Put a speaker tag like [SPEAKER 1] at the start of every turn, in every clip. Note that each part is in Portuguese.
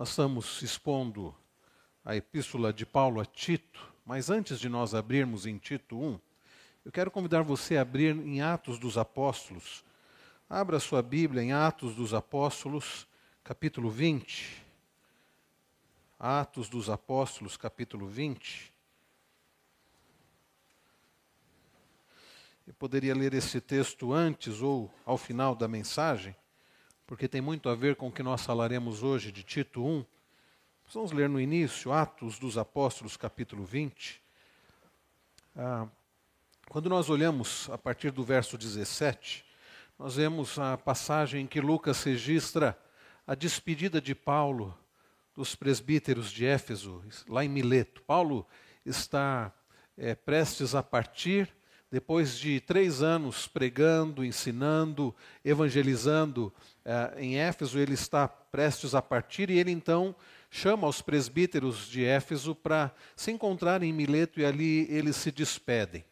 [SPEAKER 1] Nós estamos expondo a epístola de Paulo a Tito, mas antes de nós abrirmos em Tito 1, eu quero convidar você a abrir em Atos dos Apóstolos. Abra sua Bíblia em Atos dos Apóstolos, capítulo 20. Atos dos Apóstolos, capítulo 20. Eu poderia ler esse texto antes ou ao final da mensagem, porque tem muito a ver com o que nós falaremos hoje de Tito 1. Vamos ler no início, Atos dos Apóstolos, capítulo 20. Ah, quando nós olhamos a partir do verso 17, nós vemos a passagem em que Lucas registra a despedida de Paulo dos presbíteros de Éfeso, lá em Mileto. Paulo está é, prestes a partir depois de três anos pregando, ensinando, evangelizando em Éfeso, ele está prestes a partir e ele então chama os presbíteros de Éfeso para se encontrarem em Mileto e ali eles se despedem.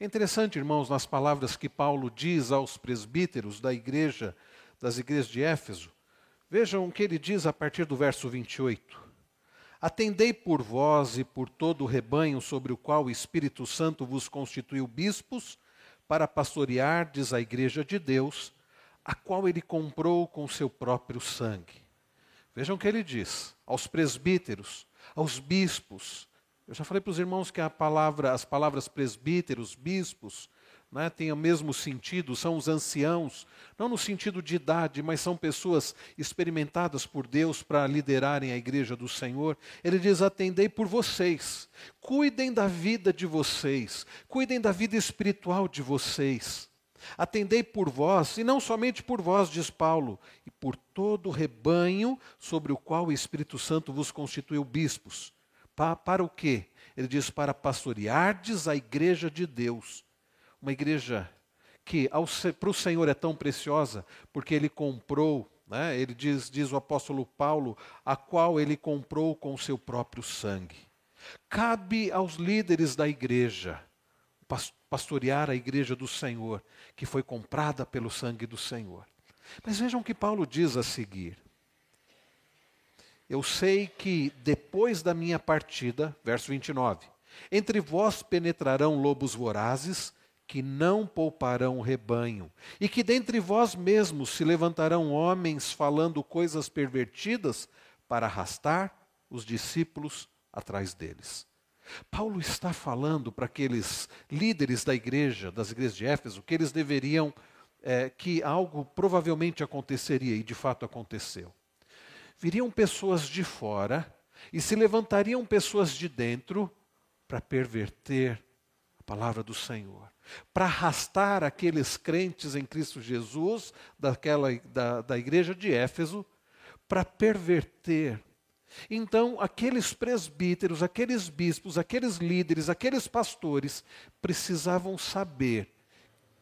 [SPEAKER 1] É interessante, irmãos, nas palavras que Paulo diz aos presbíteros da igreja, das igrejas de Éfeso. Vejam o que ele diz a partir do verso 28. Atendei por vós e por todo o rebanho sobre o qual o Espírito Santo vos constituiu bispos, para pastoreardes a igreja de Deus, a qual ele comprou com seu próprio sangue. Vejam o que ele diz aos presbíteros, aos bispos. Eu já falei para os irmãos que a palavra, as palavras presbíteros, bispos, né, tem o mesmo sentido, são os anciãos, não no sentido de idade, mas são pessoas experimentadas por Deus para liderarem a igreja do Senhor. Ele diz: atendei por vocês, cuidem da vida de vocês, cuidem da vida espiritual de vocês. Atendei por vós, e não somente por vós, diz Paulo, e por todo o rebanho sobre o qual o Espírito Santo vos constituiu bispos. Pa, para o quê? Ele diz: para pastoreardes a igreja de Deus uma igreja que para o Senhor é tão preciosa, porque Ele comprou, né, ele diz, diz o apóstolo Paulo, a qual Ele comprou com o seu próprio sangue. Cabe aos líderes da igreja pastorear a igreja do Senhor, que foi comprada pelo sangue do Senhor. Mas vejam o que Paulo diz a seguir. Eu sei que depois da minha partida, verso 29, entre vós penetrarão lobos vorazes que não pouparão o rebanho, e que dentre vós mesmos se levantarão homens falando coisas pervertidas para arrastar os discípulos atrás deles. Paulo está falando para aqueles líderes da igreja, das igrejas de Éfeso, que eles deveriam, é, que algo provavelmente aconteceria, e de fato aconteceu. Viriam pessoas de fora e se levantariam pessoas de dentro para perverter a palavra do Senhor para arrastar aqueles crentes em Cristo Jesus, daquela, da, da igreja de Éfeso, para perverter. Então, aqueles presbíteros, aqueles bispos, aqueles líderes, aqueles pastores precisavam saber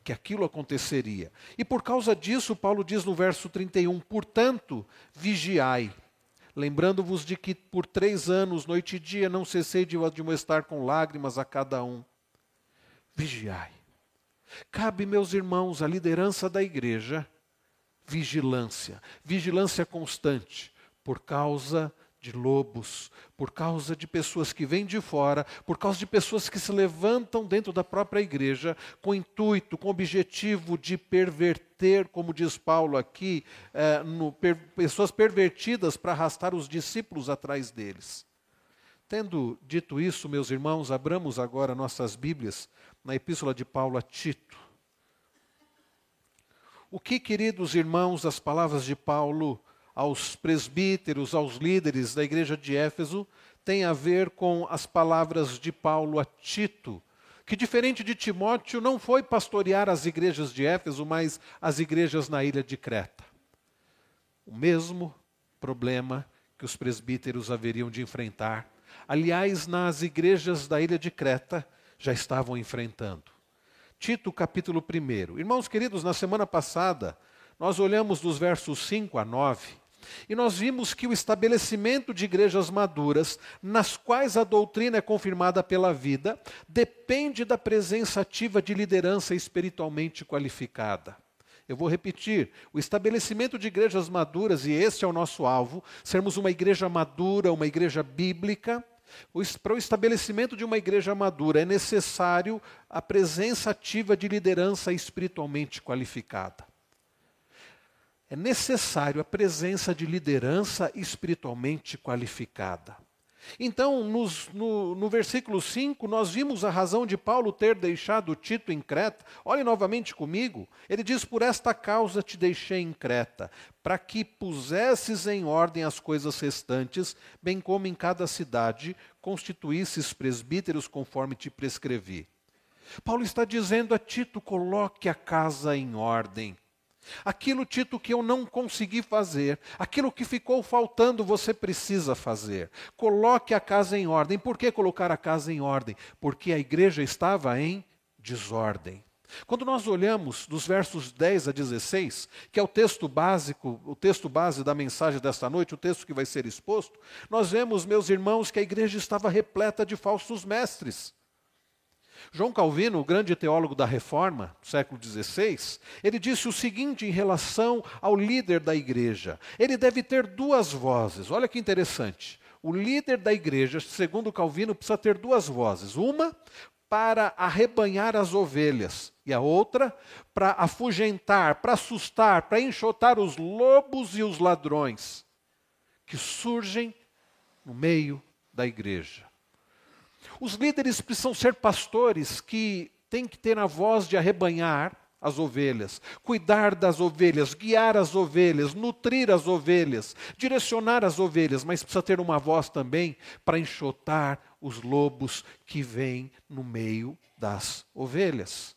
[SPEAKER 1] que aquilo aconteceria. E por causa disso, Paulo diz no verso 31, portanto, vigiai, lembrando-vos de que por três anos, noite e dia, não cessei de admoestar com lágrimas a cada um. Vigiai. Cabe, meus irmãos, à liderança da igreja vigilância, vigilância constante, por causa de lobos, por causa de pessoas que vêm de fora, por causa de pessoas que se levantam dentro da própria igreja com intuito, com objetivo de perverter, como diz Paulo aqui, é, no, per, pessoas pervertidas para arrastar os discípulos atrás deles. Tendo dito isso, meus irmãos, abramos agora nossas Bíblias na epístola de Paulo a Tito. O que, queridos irmãos, as palavras de Paulo aos presbíteros, aos líderes da igreja de Éfeso, tem a ver com as palavras de Paulo a Tito, que, diferente de Timóteo, não foi pastorear as igrejas de Éfeso, mas as igrejas na ilha de Creta. O mesmo problema que os presbíteros haveriam de enfrentar. Aliás, nas igrejas da ilha de Creta, já estavam enfrentando. Tito, capítulo 1. Irmãos queridos, na semana passada, nós olhamos dos versos 5 a 9 e nós vimos que o estabelecimento de igrejas maduras, nas quais a doutrina é confirmada pela vida, depende da presença ativa de liderança espiritualmente qualificada. Eu vou repetir: o estabelecimento de igrejas maduras, e este é o nosso alvo, sermos uma igreja madura, uma igreja bíblica. Para o estabelecimento de uma igreja madura é necessário a presença ativa de liderança espiritualmente qualificada. É necessário a presença de liderança espiritualmente qualificada. Então, nos, no, no versículo 5, nós vimos a razão de Paulo ter deixado Tito em Creta. Olhe novamente comigo. Ele diz: Por esta causa te deixei em Creta, para que pusesses em ordem as coisas restantes, bem como em cada cidade constituísses presbíteros conforme te prescrevi. Paulo está dizendo a Tito: coloque a casa em ordem. Aquilo, Tito, que eu não consegui fazer, aquilo que ficou faltando, você precisa fazer. Coloque a casa em ordem. Por que colocar a casa em ordem? Porque a igreja estava em desordem. Quando nós olhamos dos versos 10 a 16, que é o texto básico, o texto base da mensagem desta noite, o texto que vai ser exposto, nós vemos, meus irmãos, que a igreja estava repleta de falsos mestres. João Calvino, o grande teólogo da Reforma, século XVI, ele disse o seguinte em relação ao líder da igreja: ele deve ter duas vozes. Olha que interessante. O líder da igreja, segundo Calvino, precisa ter duas vozes. Uma para arrebanhar as ovelhas, e a outra para afugentar, para assustar, para enxotar os lobos e os ladrões que surgem no meio da igreja. Os líderes precisam ser pastores que têm que ter a voz de arrebanhar as ovelhas, cuidar das ovelhas, guiar as ovelhas, nutrir as ovelhas, direcionar as ovelhas, mas precisa ter uma voz também para enxotar os lobos que vêm no meio das ovelhas.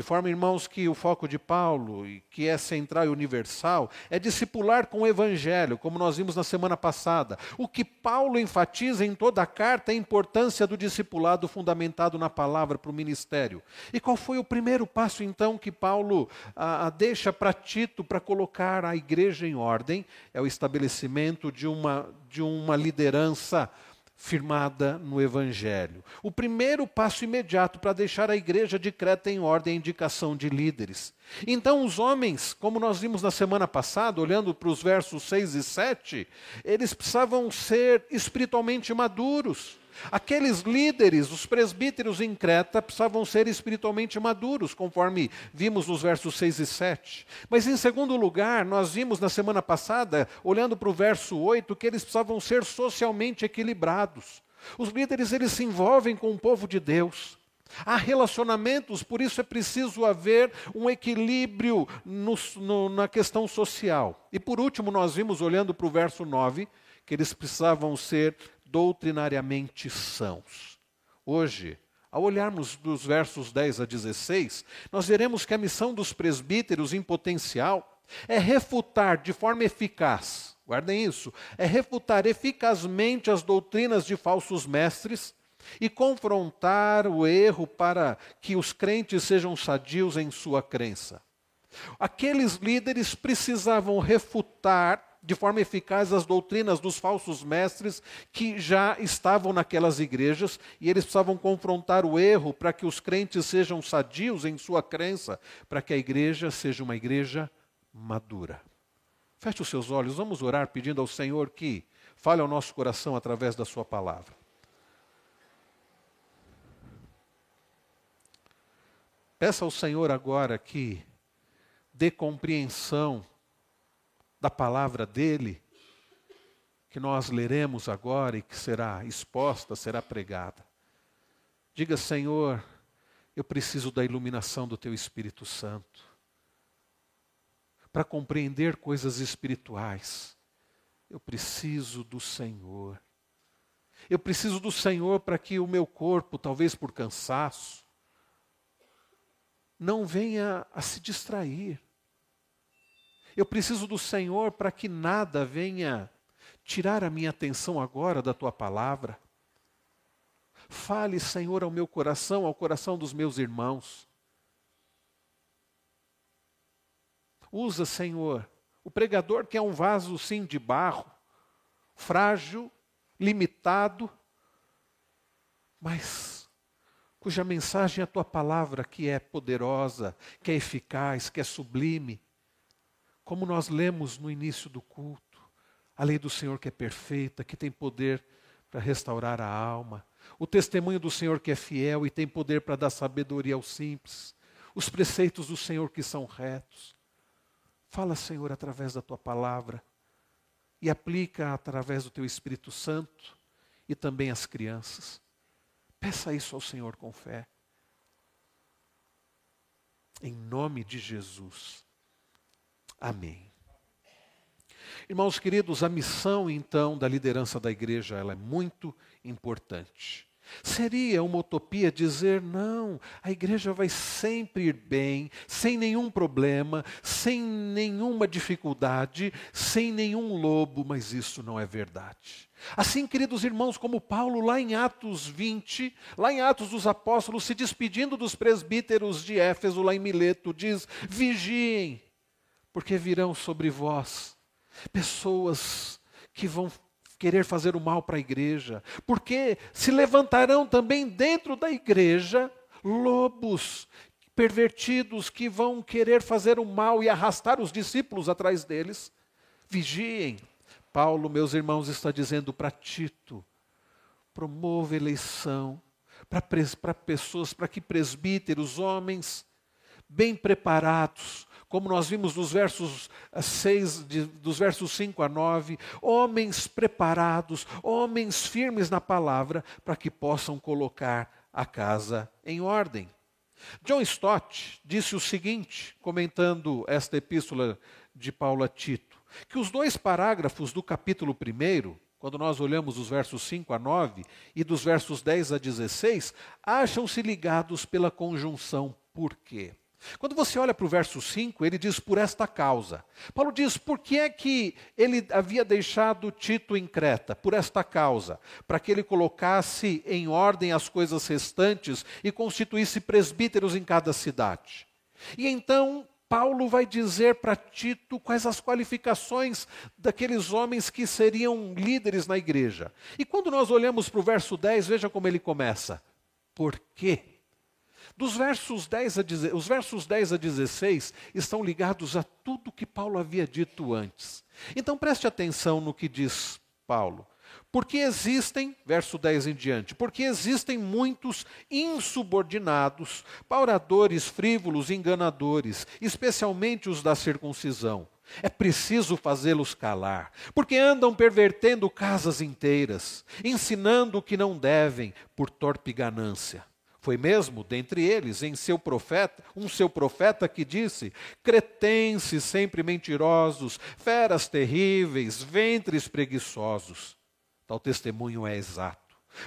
[SPEAKER 1] De forma, irmãos, que o foco de Paulo, que é central e universal, é discipular com o Evangelho, como nós vimos na semana passada. O que Paulo enfatiza em toda a carta é a importância do discipulado fundamentado na palavra para o ministério. E qual foi o primeiro passo, então, que Paulo a, a deixa para Tito para colocar a igreja em ordem? É o estabelecimento de uma, de uma liderança firmada no Evangelho. O primeiro passo imediato para deixar a igreja de Creta em ordem é a indicação de líderes. Então, os homens, como nós vimos na semana passada, olhando para os versos 6 e 7, eles precisavam ser espiritualmente maduros. Aqueles líderes, os presbíteros em Creta, precisavam ser espiritualmente maduros, conforme vimos nos versos 6 e 7. Mas, em segundo lugar, nós vimos na semana passada, olhando para o verso 8, que eles precisavam ser socialmente equilibrados. Os líderes eles se envolvem com o povo de Deus. Há relacionamentos, por isso é preciso haver um equilíbrio no, no, na questão social. E por último, nós vimos, olhando para o verso 9, que eles precisavam ser doutrinariamente sãos. Hoje, ao olharmos dos versos 10 a 16, nós veremos que a missão dos presbíteros em potencial é refutar de forma eficaz, guardem isso, é refutar eficazmente as doutrinas de falsos mestres e confrontar o erro para que os crentes sejam sadios em sua crença. Aqueles líderes precisavam refutar de forma eficaz as doutrinas dos falsos mestres que já estavam naquelas igrejas e eles precisavam confrontar o erro para que os crentes sejam sadios em sua crença, para que a igreja seja uma igreja madura. Feche os seus olhos, vamos orar pedindo ao Senhor que fale ao nosso coração através da Sua palavra. Peça ao Senhor agora que dê compreensão da palavra dele, que nós leremos agora e que será exposta, será pregada. Diga, Senhor, eu preciso da iluminação do Teu Espírito Santo para compreender coisas espirituais. Eu preciso do Senhor. Eu preciso do Senhor para que o meu corpo, talvez por cansaço, não venha a se distrair. Eu preciso do Senhor para que nada venha tirar a minha atenção agora da tua palavra. Fale, Senhor, ao meu coração, ao coração dos meus irmãos. Usa, Senhor, o pregador que é um vaso sim de barro, frágil, limitado, mas cuja mensagem é a tua palavra, que é poderosa, que é eficaz, que é sublime. Como nós lemos no início do culto, a lei do Senhor que é perfeita, que tem poder para restaurar a alma, o testemunho do Senhor que é fiel e tem poder para dar sabedoria aos simples, os preceitos do Senhor que são retos. Fala, Senhor, através da tua palavra e aplica através do teu Espírito Santo e também às crianças. Peça isso ao Senhor com fé. Em nome de Jesus. Amém. Irmãos queridos, a missão então da liderança da igreja, ela é muito importante. Seria uma utopia dizer não, a igreja vai sempre ir bem, sem nenhum problema, sem nenhuma dificuldade, sem nenhum lobo, mas isso não é verdade. Assim, queridos irmãos, como Paulo, lá em Atos 20, lá em Atos dos Apóstolos, se despedindo dos presbíteros de Éfeso, lá em Mileto, diz: vigiem, porque virão sobre vós pessoas que vão querer fazer o mal para a igreja, porque se levantarão também dentro da igreja lobos pervertidos que vão querer fazer o mal e arrastar os discípulos atrás deles. Vigiem. Paulo, meus irmãos, está dizendo para Tito: promova eleição para pessoas, para que presbíteros, homens bem preparados, como nós vimos dos versos 6, de, dos versos 5 a 9, homens preparados, homens firmes na palavra, para que possam colocar a casa em ordem. John Stott disse o seguinte, comentando esta epístola de Paulo a Tito, que os dois parágrafos do capítulo 1, quando nós olhamos os versos 5 a 9 e dos versos 10 a 16, acham-se ligados pela conjunção por quê? Quando você olha para o verso 5, ele diz por esta causa. Paulo diz por que é que ele havia deixado Tito em Creta? Por esta causa, para que ele colocasse em ordem as coisas restantes e constituísse presbíteros em cada cidade. E então Paulo vai dizer para Tito quais as qualificações daqueles homens que seriam líderes na igreja. E quando nós olhamos para o verso 10, veja como ele começa. Por quê? Dos versos 10 a, os versos 10 a 16 estão ligados a tudo que Paulo havia dito antes. Então preste atenção no que diz Paulo. Porque existem, verso 10 em diante, porque existem muitos insubordinados, pauradores, frívolos, enganadores, especialmente os da circuncisão. É preciso fazê-los calar, porque andam pervertendo casas inteiras, ensinando o que não devem por torpe ganância. Foi mesmo dentre eles em seu profeta, um seu profeta que disse: cretenses sempre mentirosos, feras terríveis, ventres preguiçosos. Tal testemunho é exato.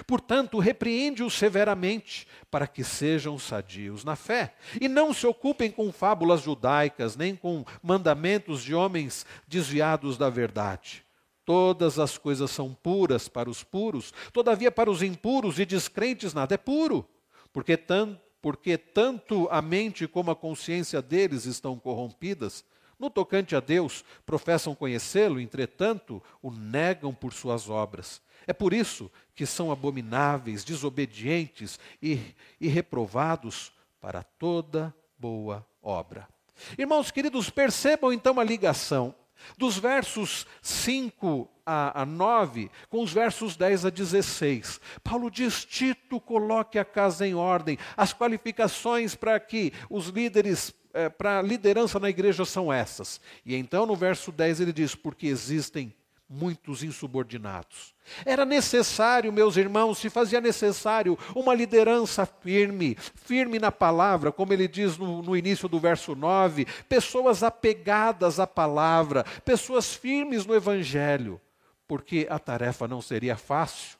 [SPEAKER 1] Portanto, repreende-os severamente, para que sejam sadios na fé, e não se ocupem com fábulas judaicas, nem com mandamentos de homens desviados da verdade. Todas as coisas são puras para os puros, todavia para os impuros e descrentes nada é puro porque, tam, porque tanto a mente como a consciência deles estão corrompidas. No tocante a Deus, professam conhecê-lo, entretanto, o negam por suas obras. É por isso que são abomináveis, desobedientes e, e reprovados para toda boa obra. Irmãos queridos, percebam então a ligação dos versos 5 a, a 9 com os versos 10 a 16. Paulo diz: Tito, coloque a casa em ordem. As qualificações para que os líderes, é, para a liderança na igreja são essas. E então no verso 10 ele diz: Porque existem muitos insubordinados. Era necessário, meus irmãos, se fazia necessário uma liderança firme, firme na palavra, como ele diz no, no, início do verso 9, pessoas apegadas à palavra, pessoas firmes no evangelho, porque a tarefa não seria fácil.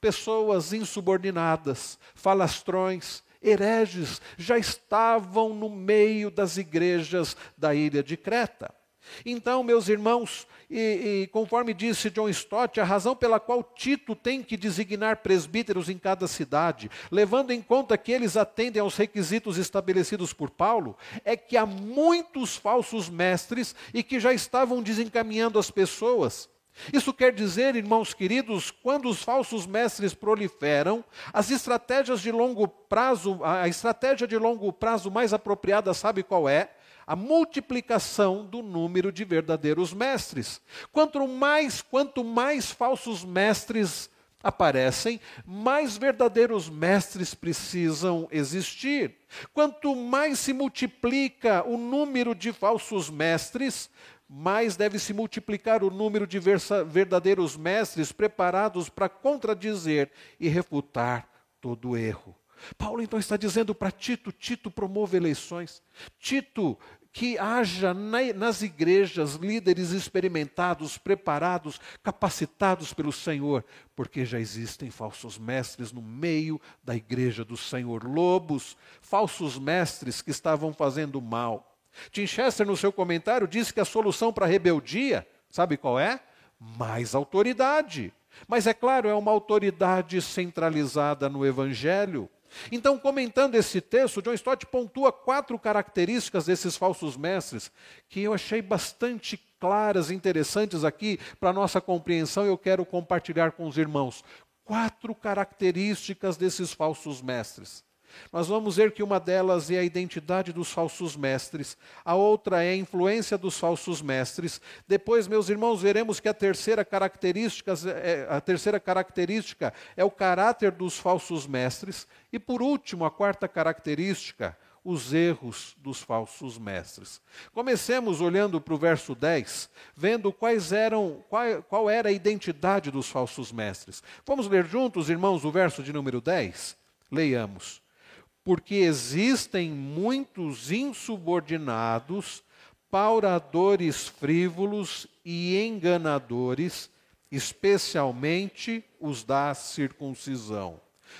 [SPEAKER 1] Pessoas insubordinadas, falastrões, hereges já estavam no meio das igrejas da ilha de Creta. Então, meus irmãos, e, e, conforme disse John Stott, a razão pela qual Tito tem que designar presbíteros em cada cidade, levando em conta que eles atendem aos requisitos estabelecidos por Paulo, é que há muitos falsos mestres e que já estavam desencaminhando as pessoas. Isso quer dizer, irmãos queridos, quando os falsos mestres proliferam, as estratégias de longo prazo, a estratégia de longo prazo mais apropriada, sabe qual é? A multiplicação do número de verdadeiros mestres. Quanto mais, quanto mais falsos mestres aparecem, mais verdadeiros mestres precisam existir. Quanto mais se multiplica o número de falsos mestres, mais deve se multiplicar o número de verdadeiros mestres preparados para contradizer e refutar todo erro. Paulo então está dizendo para Tito: Tito promove eleições. Tito, que haja nas igrejas líderes experimentados, preparados, capacitados pelo Senhor, porque já existem falsos mestres no meio da igreja do Senhor, lobos, falsos mestres que estavam fazendo mal. Tim Chester, no seu comentário, disse que a solução para a rebeldia, sabe qual é? Mais autoridade. Mas é claro, é uma autoridade centralizada no Evangelho. Então, comentando esse texto, John Stott pontua quatro características desses falsos mestres que eu achei bastante claras, interessantes aqui para nossa compreensão. Eu quero compartilhar com os irmãos. Quatro características desses falsos mestres. Nós vamos ver que uma delas é a identidade dos falsos mestres, a outra é a influência dos falsos mestres. Depois, meus irmãos, veremos que a terceira característica é, a terceira característica é o caráter dos falsos mestres. E por último, a quarta característica, os erros dos falsos mestres. Comecemos olhando para o verso 10, vendo quais eram, qual, qual era a identidade dos falsos mestres. Vamos ler juntos, irmãos, o verso de número 10? Leiamos porque existem muitos insubordinados, pauradores frívolos e enganadores, especialmente os da circuncisão.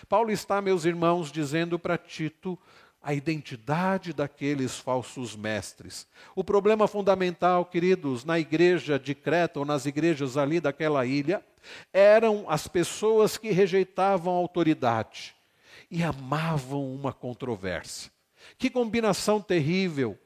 [SPEAKER 1] Paulo está, meus irmãos, dizendo para Tito a identidade daqueles falsos mestres. O problema fundamental, queridos, na igreja de Creta ou nas igrejas ali daquela ilha, eram as pessoas que rejeitavam a autoridade e amavam uma controvérsia. Que combinação terrível!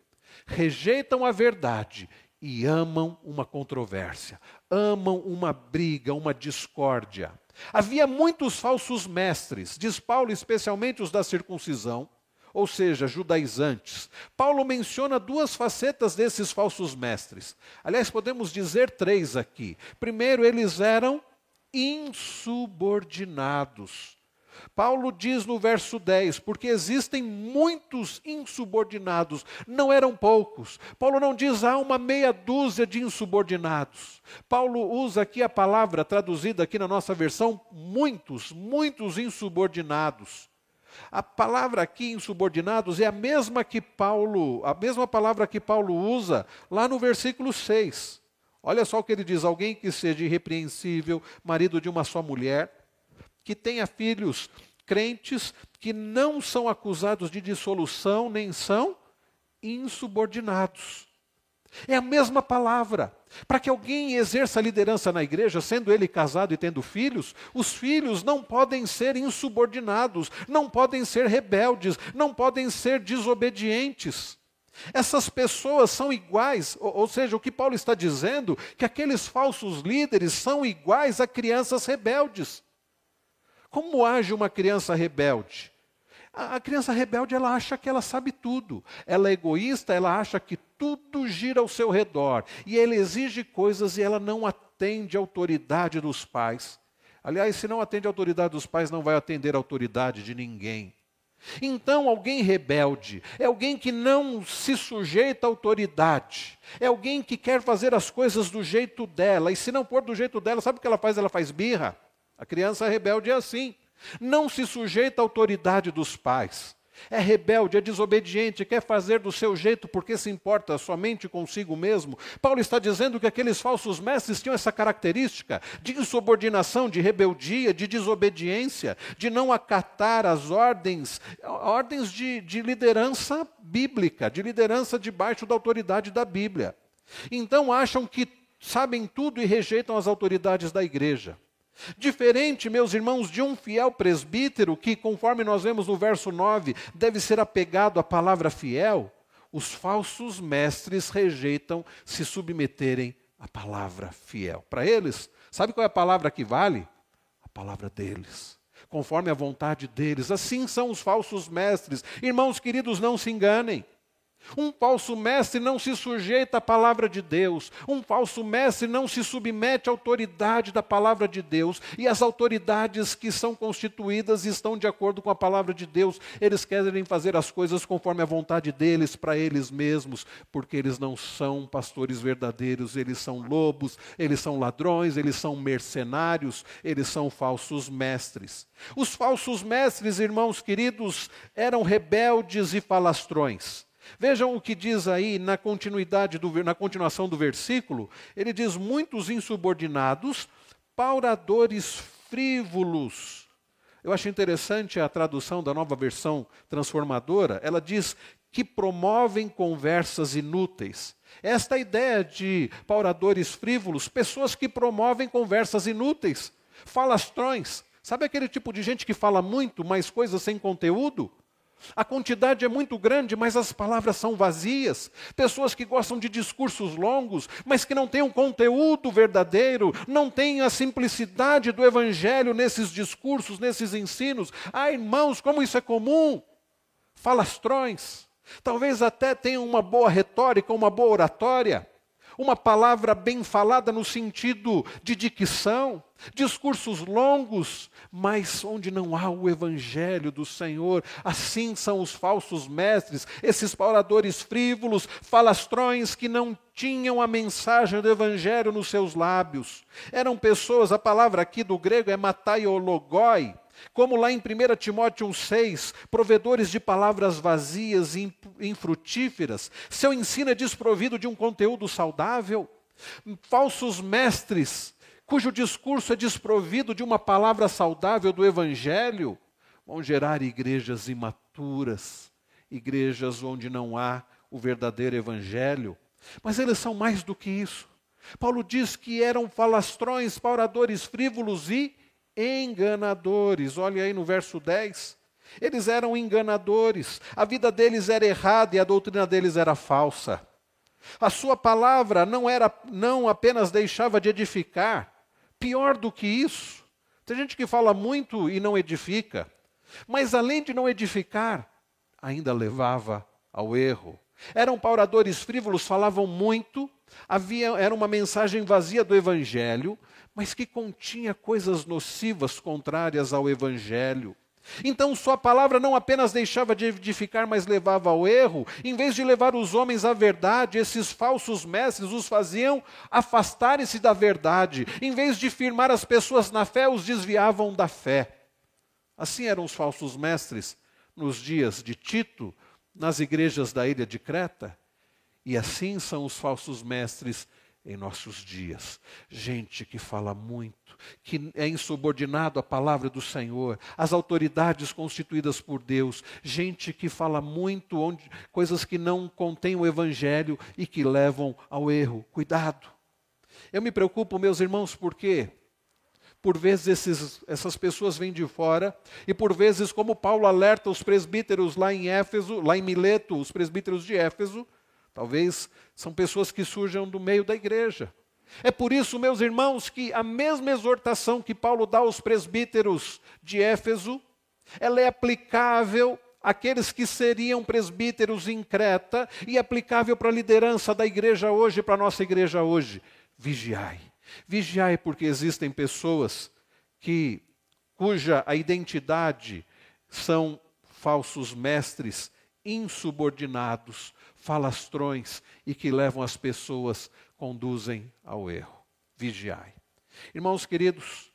[SPEAKER 1] Rejeitam a verdade e amam uma controvérsia, amam uma briga, uma discórdia. Havia muitos falsos mestres, diz Paulo, especialmente os da circuncisão, ou seja, judaizantes. Paulo menciona duas facetas desses falsos mestres. Aliás, podemos dizer três aqui. Primeiro, eles eram insubordinados. Paulo diz no verso 10: porque existem muitos insubordinados, não eram poucos. Paulo não diz há uma meia dúzia de insubordinados. Paulo usa aqui a palavra traduzida aqui na nossa versão, muitos, muitos insubordinados. A palavra aqui insubordinados é a mesma que Paulo, a mesma palavra que Paulo usa lá no versículo 6. Olha só o que ele diz: alguém que seja irrepreensível, marido de uma só mulher, que tenha filhos crentes que não são acusados de dissolução nem são insubordinados. É a mesma palavra. Para que alguém exerça liderança na igreja, sendo ele casado e tendo filhos, os filhos não podem ser insubordinados, não podem ser rebeldes, não podem ser desobedientes. Essas pessoas são iguais, ou, ou seja, o que Paulo está dizendo, que aqueles falsos líderes são iguais a crianças rebeldes. Como age uma criança rebelde? A criança rebelde ela acha que ela sabe tudo. Ela é egoísta, ela acha que tudo gira ao seu redor e ela exige coisas e ela não atende à autoridade dos pais. Aliás, se não atende à autoridade dos pais, não vai atender à autoridade de ninguém. Então, alguém rebelde é alguém que não se sujeita à autoridade, é alguém que quer fazer as coisas do jeito dela, e se não for do jeito dela, sabe o que ela faz? Ela faz birra. A criança rebelde é assim. Não se sujeita à autoridade dos pais. É rebelde, é desobediente, quer fazer do seu jeito porque se importa somente consigo mesmo. Paulo está dizendo que aqueles falsos mestres tinham essa característica de insubordinação, de rebeldia, de desobediência, de não acatar as ordens, ordens de, de liderança bíblica, de liderança debaixo da autoridade da Bíblia. Então acham que sabem tudo e rejeitam as autoridades da igreja. Diferente, meus irmãos, de um fiel presbítero que, conforme nós vemos no verso 9, deve ser apegado à palavra fiel, os falsos mestres rejeitam se submeterem a palavra fiel. Para eles, sabe qual é a palavra que vale? A palavra deles. Conforme a vontade deles. Assim são os falsos mestres. Irmãos queridos, não se enganem. Um falso mestre não se sujeita à palavra de Deus. Um falso mestre não se submete à autoridade da palavra de Deus. E as autoridades que são constituídas estão de acordo com a palavra de Deus. Eles querem fazer as coisas conforme a vontade deles, para eles mesmos, porque eles não são pastores verdadeiros. Eles são lobos, eles são ladrões, eles são mercenários, eles são falsos mestres. Os falsos mestres, irmãos queridos, eram rebeldes e falastrões. Vejam o que diz aí na continuidade do, na continuação do versículo. Ele diz: muitos insubordinados, pauradores frívolos. Eu acho interessante a tradução da nova versão transformadora. Ela diz que promovem conversas inúteis. Esta ideia de pauradores frívolos, pessoas que promovem conversas inúteis, falastrões. Sabe aquele tipo de gente que fala muito, mas coisas sem conteúdo? A quantidade é muito grande, mas as palavras são vazias. Pessoas que gostam de discursos longos, mas que não têm um conteúdo verdadeiro, não têm a simplicidade do evangelho nesses discursos, nesses ensinos. Ah, irmãos, como isso é comum! Falastrões. Talvez até tenham uma boa retórica, uma boa oratória, uma palavra bem falada no sentido de dicção, discursos longos, mas onde não há o evangelho do Senhor. Assim são os falsos mestres, esses oradores frívolos, falastrões que não tinham a mensagem do evangelho nos seus lábios. Eram pessoas, a palavra aqui do grego é mataiologoi, como lá em 1 Timóteo 1,6, provedores de palavras vazias e infrutíferas, seu ensino é desprovido de um conteúdo saudável, falsos mestres, cujo discurso é desprovido de uma palavra saudável do Evangelho, vão gerar igrejas imaturas, igrejas onde não há o verdadeiro Evangelho. Mas eles são mais do que isso. Paulo diz que eram falastrões, pauradores frívolos e enganadores. Olha aí no verso 10. Eles eram enganadores, a vida deles era errada e a doutrina deles era falsa. A sua palavra não era não apenas deixava de edificar, pior do que isso. Tem gente que fala muito e não edifica, mas além de não edificar, ainda levava ao erro. Eram pauradores frívolos, falavam muito, havia era uma mensagem vazia do evangelho, mas que continha coisas nocivas contrárias ao Evangelho. Então, Sua palavra não apenas deixava de edificar, mas levava ao erro. Em vez de levar os homens à verdade, esses falsos mestres os faziam afastarem-se da verdade. Em vez de firmar as pessoas na fé, os desviavam da fé. Assim eram os falsos mestres nos dias de Tito, nas igrejas da ilha de Creta. E assim são os falsos mestres em nossos dias. Gente que fala muito, que é insubordinado à palavra do Senhor, às autoridades constituídas por Deus. Gente que fala muito, onde, coisas que não contêm o Evangelho e que levam ao erro. Cuidado. Eu me preocupo, meus irmãos, porque por vezes esses, essas pessoas vêm de fora, e por vezes, como Paulo alerta os presbíteros lá em Éfeso, lá em Mileto, os presbíteros de Éfeso, Talvez são pessoas que surjam do meio da igreja. É por isso, meus irmãos, que a mesma exortação que Paulo dá aos presbíteros de Éfeso, ela é aplicável àqueles que seriam presbíteros em Creta e aplicável para a liderança da igreja hoje, para a nossa igreja hoje. Vigiai. Vigiai porque existem pessoas que cuja a identidade são falsos mestres insubordinados, falastrões e que levam as pessoas, conduzem ao erro. Vigiai. Irmãos queridos,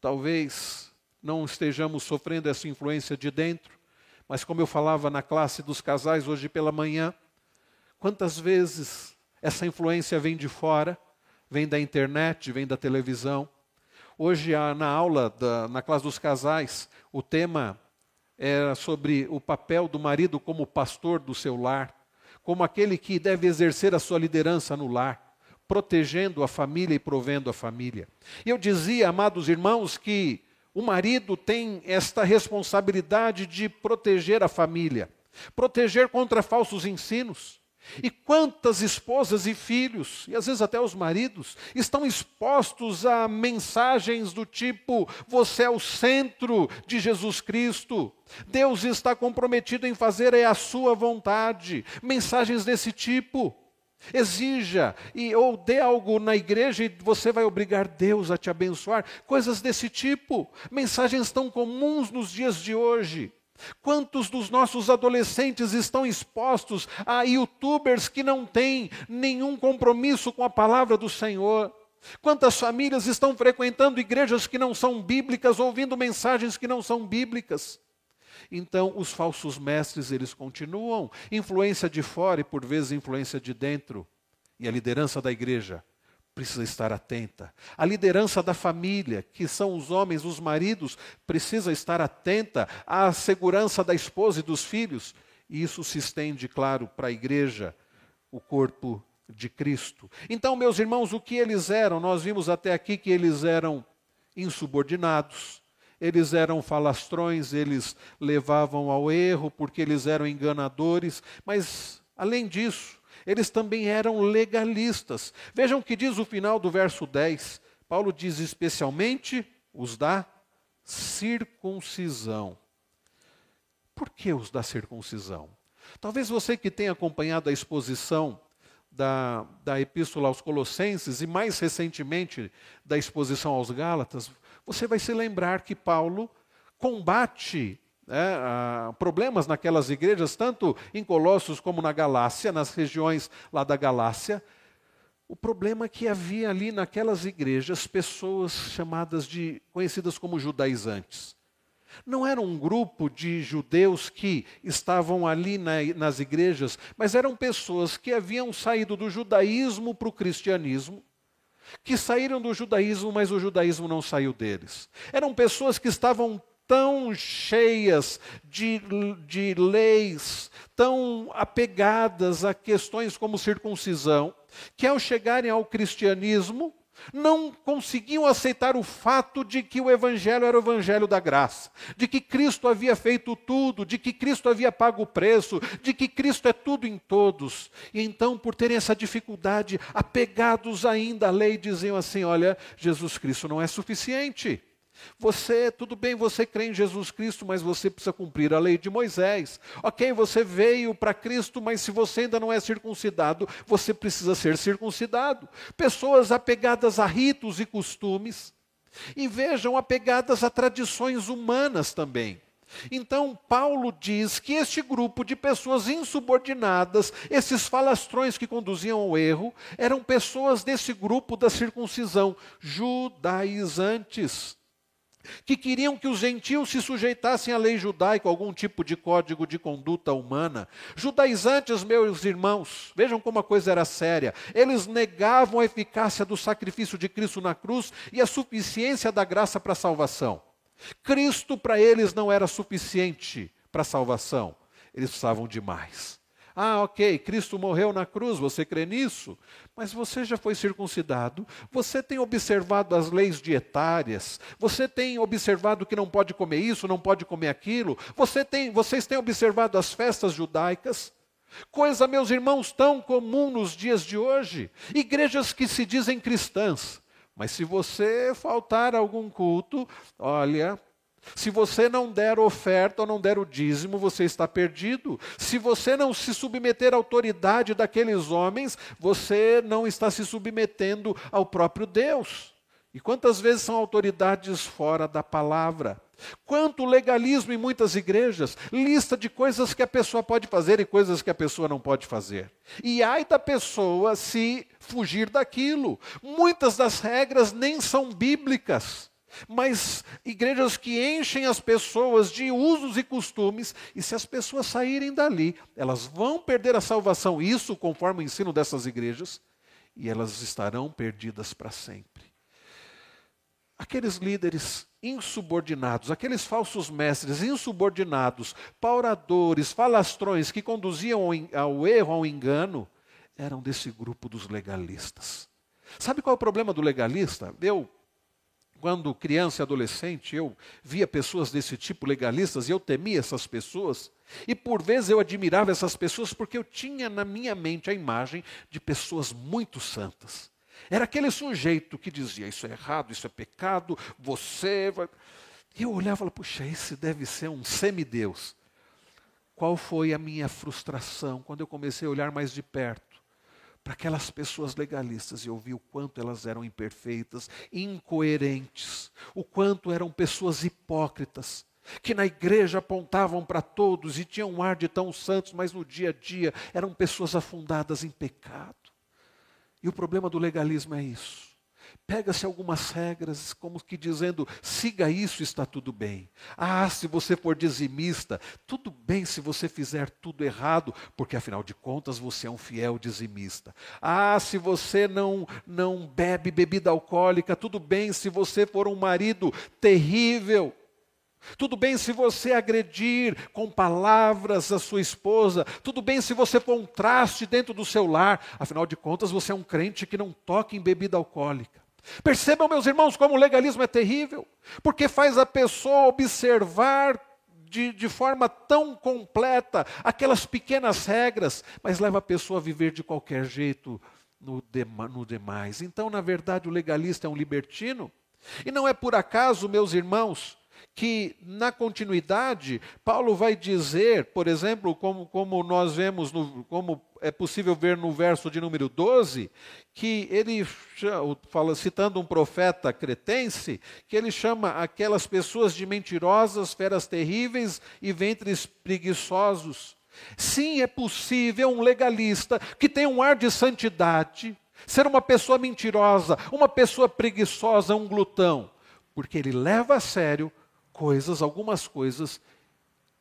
[SPEAKER 1] talvez não estejamos sofrendo essa influência de dentro, mas como eu falava na classe dos casais hoje pela manhã, quantas vezes essa influência vem de fora, vem da internet, vem da televisão. Hoje, na aula, da, na classe dos casais, o tema era sobre o papel do marido como pastor do seu lar como aquele que deve exercer a sua liderança no lar, protegendo a família e provendo a família. E eu dizia, amados irmãos, que o marido tem esta responsabilidade de proteger a família, proteger contra falsos ensinos. E quantas esposas e filhos, e às vezes até os maridos, estão expostos a mensagens do tipo: você é o centro de Jesus Cristo, Deus está comprometido em fazer é a sua vontade. Mensagens desse tipo. Exija e ou dê algo na igreja e você vai obrigar Deus a te abençoar. Coisas desse tipo. Mensagens tão comuns nos dias de hoje. Quantos dos nossos adolescentes estão expostos a youtubers que não têm nenhum compromisso com a palavra do Senhor? Quantas famílias estão frequentando igrejas que não são bíblicas, ouvindo mensagens que não são bíblicas? Então, os falsos mestres, eles continuam, influência de fora e por vezes influência de dentro. E a liderança da igreja precisa estar atenta. A liderança da família, que são os homens, os maridos, precisa estar atenta à segurança da esposa e dos filhos. E isso se estende, claro, para a igreja, o corpo de Cristo. Então, meus irmãos, o que eles eram? Nós vimos até aqui que eles eram insubordinados, eles eram falastrões, eles levavam ao erro porque eles eram enganadores, mas, além disso, eles também eram legalistas. Vejam o que diz o final do verso 10. Paulo diz especialmente os da circuncisão. Por que os da circuncisão? Talvez você que tenha acompanhado a exposição da, da Epístola aos Colossenses e mais recentemente da exposição aos Gálatas, você vai se lembrar que Paulo combate é, problemas naquelas igrejas, tanto em Colossos como na Galácia, nas regiões lá da Galácia. O problema é que havia ali naquelas igrejas pessoas chamadas de conhecidas como judaizantes. Não era um grupo de judeus que estavam ali na, nas igrejas, mas eram pessoas que haviam saído do judaísmo para o cristianismo, que saíram do judaísmo, mas o judaísmo não saiu deles. Eram pessoas que estavam tão cheias de, de leis, tão apegadas a questões como circuncisão, que ao chegarem ao cristianismo, não conseguiam aceitar o fato de que o Evangelho era o Evangelho da graça, de que Cristo havia feito tudo, de que Cristo havia pago o preço, de que Cristo é tudo em todos. E então, por terem essa dificuldade, apegados ainda à lei, diziam assim: olha, Jesus Cristo não é suficiente. Você, tudo bem, você crê em Jesus Cristo, mas você precisa cumprir a lei de Moisés. Ok, você veio para Cristo, mas se você ainda não é circuncidado, você precisa ser circuncidado. Pessoas apegadas a ritos e costumes, e vejam, apegadas a tradições humanas também. Então, Paulo diz que este grupo de pessoas insubordinadas, esses falastrões que conduziam ao erro, eram pessoas desse grupo da circuncisão, judaizantes que queriam que os gentios se sujeitassem à lei judaica, algum tipo de código de conduta humana. Judaizantes, meus irmãos, vejam como a coisa era séria. Eles negavam a eficácia do sacrifício de Cristo na cruz e a suficiência da graça para a salvação. Cristo para eles não era suficiente para a salvação, eles precisavam de mais. Ah, ok, Cristo morreu na cruz, você crê nisso? Mas você já foi circuncidado, você tem observado as leis dietárias, você tem observado que não pode comer isso, não pode comer aquilo, você tem, vocês têm observado as festas judaicas? Coisa, meus irmãos, tão comum nos dias de hoje. Igrejas que se dizem cristãs, mas se você faltar algum culto, olha, se você não der oferta ou não der o dízimo, você está perdido. Se você não se submeter à autoridade daqueles homens, você não está se submetendo ao próprio Deus. E quantas vezes são autoridades fora da palavra? Quanto legalismo em muitas igrejas, lista de coisas que a pessoa pode fazer e coisas que a pessoa não pode fazer. E ai da pessoa se fugir daquilo. Muitas das regras nem são bíblicas mas igrejas que enchem as pessoas de usos e costumes, e se as pessoas saírem dali, elas vão perder a salvação, isso conforme o ensino dessas igrejas, e elas estarão perdidas para sempre. Aqueles líderes insubordinados, aqueles falsos mestres insubordinados, pauradores, falastrões que conduziam ao erro, ao engano, eram desse grupo dos legalistas. Sabe qual é o problema do legalista? Eu quando criança e adolescente, eu via pessoas desse tipo legalistas e eu temia essas pessoas. E por vezes eu admirava essas pessoas porque eu tinha na minha mente a imagem de pessoas muito santas. Era aquele sujeito que dizia: Isso é errado, isso é pecado, você vai. E eu olhava e falava: Puxa, esse deve ser um semideus. Qual foi a minha frustração quando eu comecei a olhar mais de perto para aquelas pessoas legalistas e eu vi o quanto elas eram imperfeitas, incoerentes, o quanto eram pessoas hipócritas que na igreja apontavam para todos e tinham um ar de tão santos, mas no dia a dia eram pessoas afundadas em pecado. E o problema do legalismo é isso. Pega-se algumas regras, como que dizendo, siga isso, está tudo bem. Ah, se você for dizimista, tudo bem se você fizer tudo errado, porque afinal de contas você é um fiel dizimista. Ah, se você não, não bebe bebida alcoólica, tudo bem se você for um marido terrível. Tudo bem se você agredir com palavras a sua esposa, tudo bem se você for um traste dentro do seu lar, afinal de contas você é um crente que não toca em bebida alcoólica. Percebam, meus irmãos, como o legalismo é terrível, porque faz a pessoa observar de, de forma tão completa aquelas pequenas regras, mas leva a pessoa a viver de qualquer jeito no, no demais. Então, na verdade, o legalista é um libertino, e não é por acaso, meus irmãos, que na continuidade, Paulo vai dizer, por exemplo, como, como nós vemos, no, como é possível ver no verso de número 12, que ele fala, citando um profeta cretense, que ele chama aquelas pessoas de mentirosas, feras terríveis e ventres preguiçosos. Sim, é possível um legalista que tem um ar de santidade, ser uma pessoa mentirosa, uma pessoa preguiçosa, um glutão, porque ele leva a sério coisas, algumas coisas,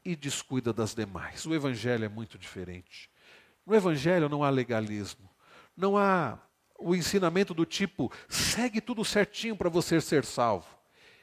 [SPEAKER 1] e descuida das demais. O Evangelho é muito diferente. No Evangelho não há legalismo, não há o ensinamento do tipo, segue tudo certinho para você ser salvo.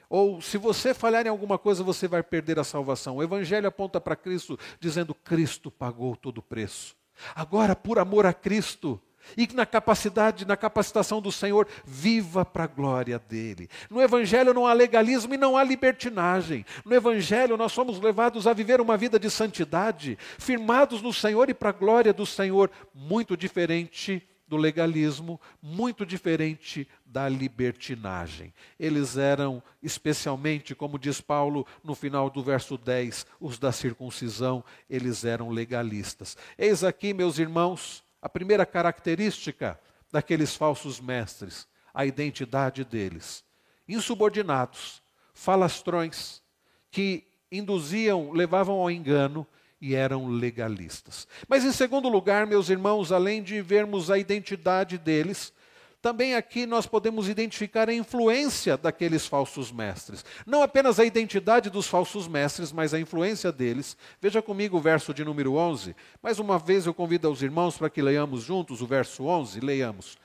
[SPEAKER 1] Ou se você falhar em alguma coisa, você vai perder a salvação. O Evangelho aponta para Cristo, dizendo: Cristo pagou todo o preço. Agora, por amor a Cristo, e na capacidade, na capacitação do Senhor, viva para a glória dele. No Evangelho não há legalismo e não há libertinagem. No Evangelho nós somos levados a viver uma vida de santidade, firmados no Senhor e para a glória do Senhor, muito diferente do legalismo, muito diferente da libertinagem. Eles eram, especialmente, como diz Paulo no final do verso 10, os da circuncisão, eles eram legalistas. Eis aqui, meus irmãos, a primeira característica daqueles falsos mestres, a identidade deles. Insubordinados, falastrões, que induziam, levavam ao engano e eram legalistas. Mas, em segundo lugar, meus irmãos, além de vermos a identidade deles, também aqui nós podemos identificar a influência daqueles falsos mestres. Não apenas a identidade dos falsos mestres, mas a influência deles. Veja comigo o verso de número 11. Mais uma vez eu convido os irmãos para que leiamos juntos o verso 11. Leiamos.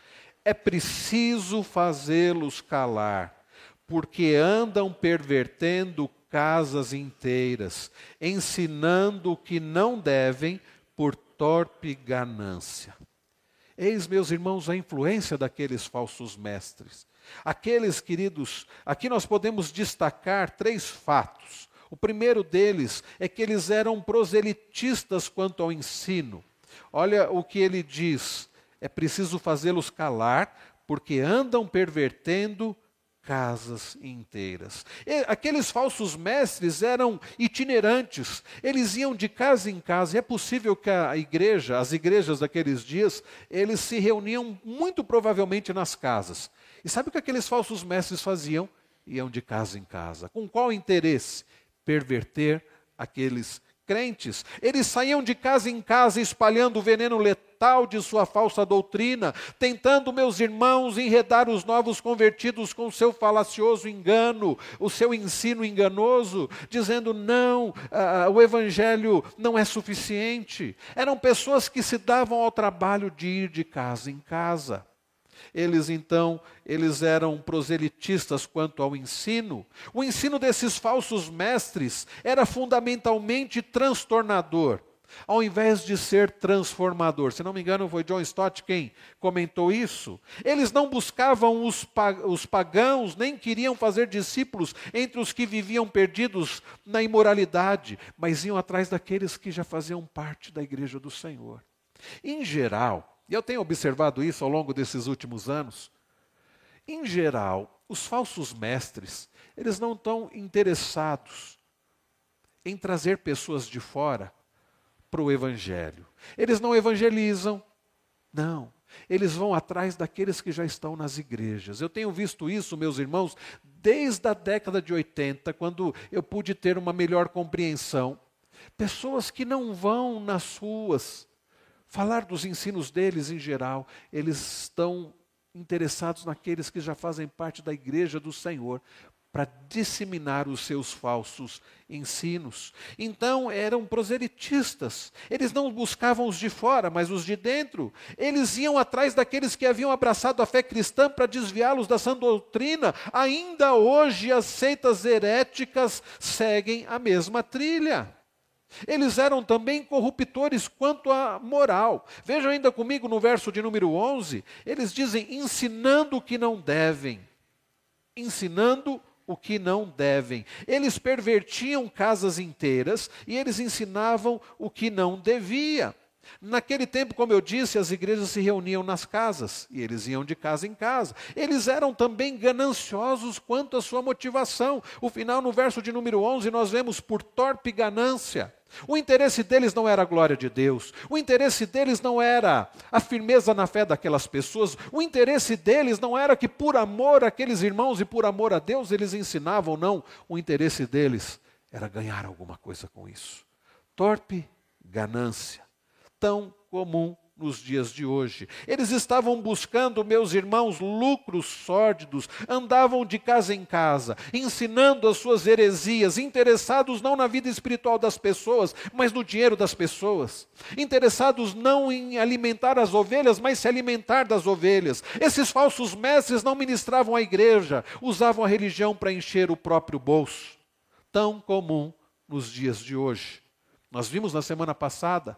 [SPEAKER 1] É preciso fazê-los calar, porque andam pervertendo casas inteiras, ensinando o que não devem por torpe ganância. Eis, meus irmãos, a influência daqueles falsos mestres. Aqueles, queridos, aqui nós podemos destacar três fatos. O primeiro deles é que eles eram proselitistas quanto ao ensino. Olha o que ele diz: é preciso fazê-los calar, porque andam pervertendo casas inteiras. E aqueles falsos mestres eram itinerantes, eles iam de casa em casa. E é possível que a igreja, as igrejas daqueles dias, eles se reuniam muito provavelmente nas casas. E sabe o que aqueles falsos mestres faziam? Iam de casa em casa. Com qual interesse? Perverter aqueles crentes. Eles saíam de casa em casa espalhando o veneno letal de sua falsa doutrina, tentando, meus irmãos, enredar os novos convertidos com o seu falacioso engano, o seu ensino enganoso, dizendo: não, uh, o evangelho não é suficiente. Eram pessoas que se davam ao trabalho de ir de casa em casa. Eles então, eles eram proselitistas quanto ao ensino. O ensino desses falsos mestres era fundamentalmente transtornador. ao invés de ser transformador. Se não me engano, foi John Stott quem comentou isso. Eles não buscavam os, os pagãos, nem queriam fazer discípulos entre os que viviam perdidos na imoralidade, mas iam atrás daqueles que já faziam parte da igreja do Senhor. Em geral, e eu tenho observado isso ao longo desses últimos anos, em geral, os falsos mestres, eles não estão interessados em trazer pessoas de fora para o Evangelho. Eles não evangelizam, não. Eles vão atrás daqueles que já estão nas igrejas. Eu tenho visto isso, meus irmãos, desde a década de 80, quando eu pude ter uma melhor compreensão. Pessoas que não vão nas ruas falar dos ensinos deles em geral, eles estão interessados naqueles que já fazem parte da igreja do Senhor, para disseminar os seus falsos ensinos. Então eram proselitistas. Eles não buscavam os de fora, mas os de dentro. Eles iam atrás daqueles que haviam abraçado a fé cristã para desviá-los da sã doutrina. Ainda hoje as seitas heréticas seguem a mesma trilha. Eles eram também corruptores quanto à moral. Vejam ainda comigo no verso de número 11, eles dizem ensinando o que não devem. Ensinando o que não devem. Eles pervertiam casas inteiras e eles ensinavam o que não devia. Naquele tempo, como eu disse, as igrejas se reuniam nas casas e eles iam de casa em casa. Eles eram também gananciosos quanto à sua motivação. O final, no verso de número 11, nós vemos por torpe ganância. O interesse deles não era a glória de Deus, o interesse deles não era a firmeza na fé daquelas pessoas, o interesse deles não era que por amor àqueles irmãos e por amor a Deus eles ensinavam, não. O interesse deles era ganhar alguma coisa com isso. Torpe ganância, tão comum nos dias de hoje. Eles estavam buscando, meus irmãos, lucros sórdidos, andavam de casa em casa, ensinando as suas heresias, interessados não na vida espiritual das pessoas, mas no dinheiro das pessoas, interessados não em alimentar as ovelhas, mas se alimentar das ovelhas. Esses falsos mestres não ministravam a igreja, usavam a religião para encher o próprio bolso. Tão comum nos dias de hoje. Nós vimos na semana passada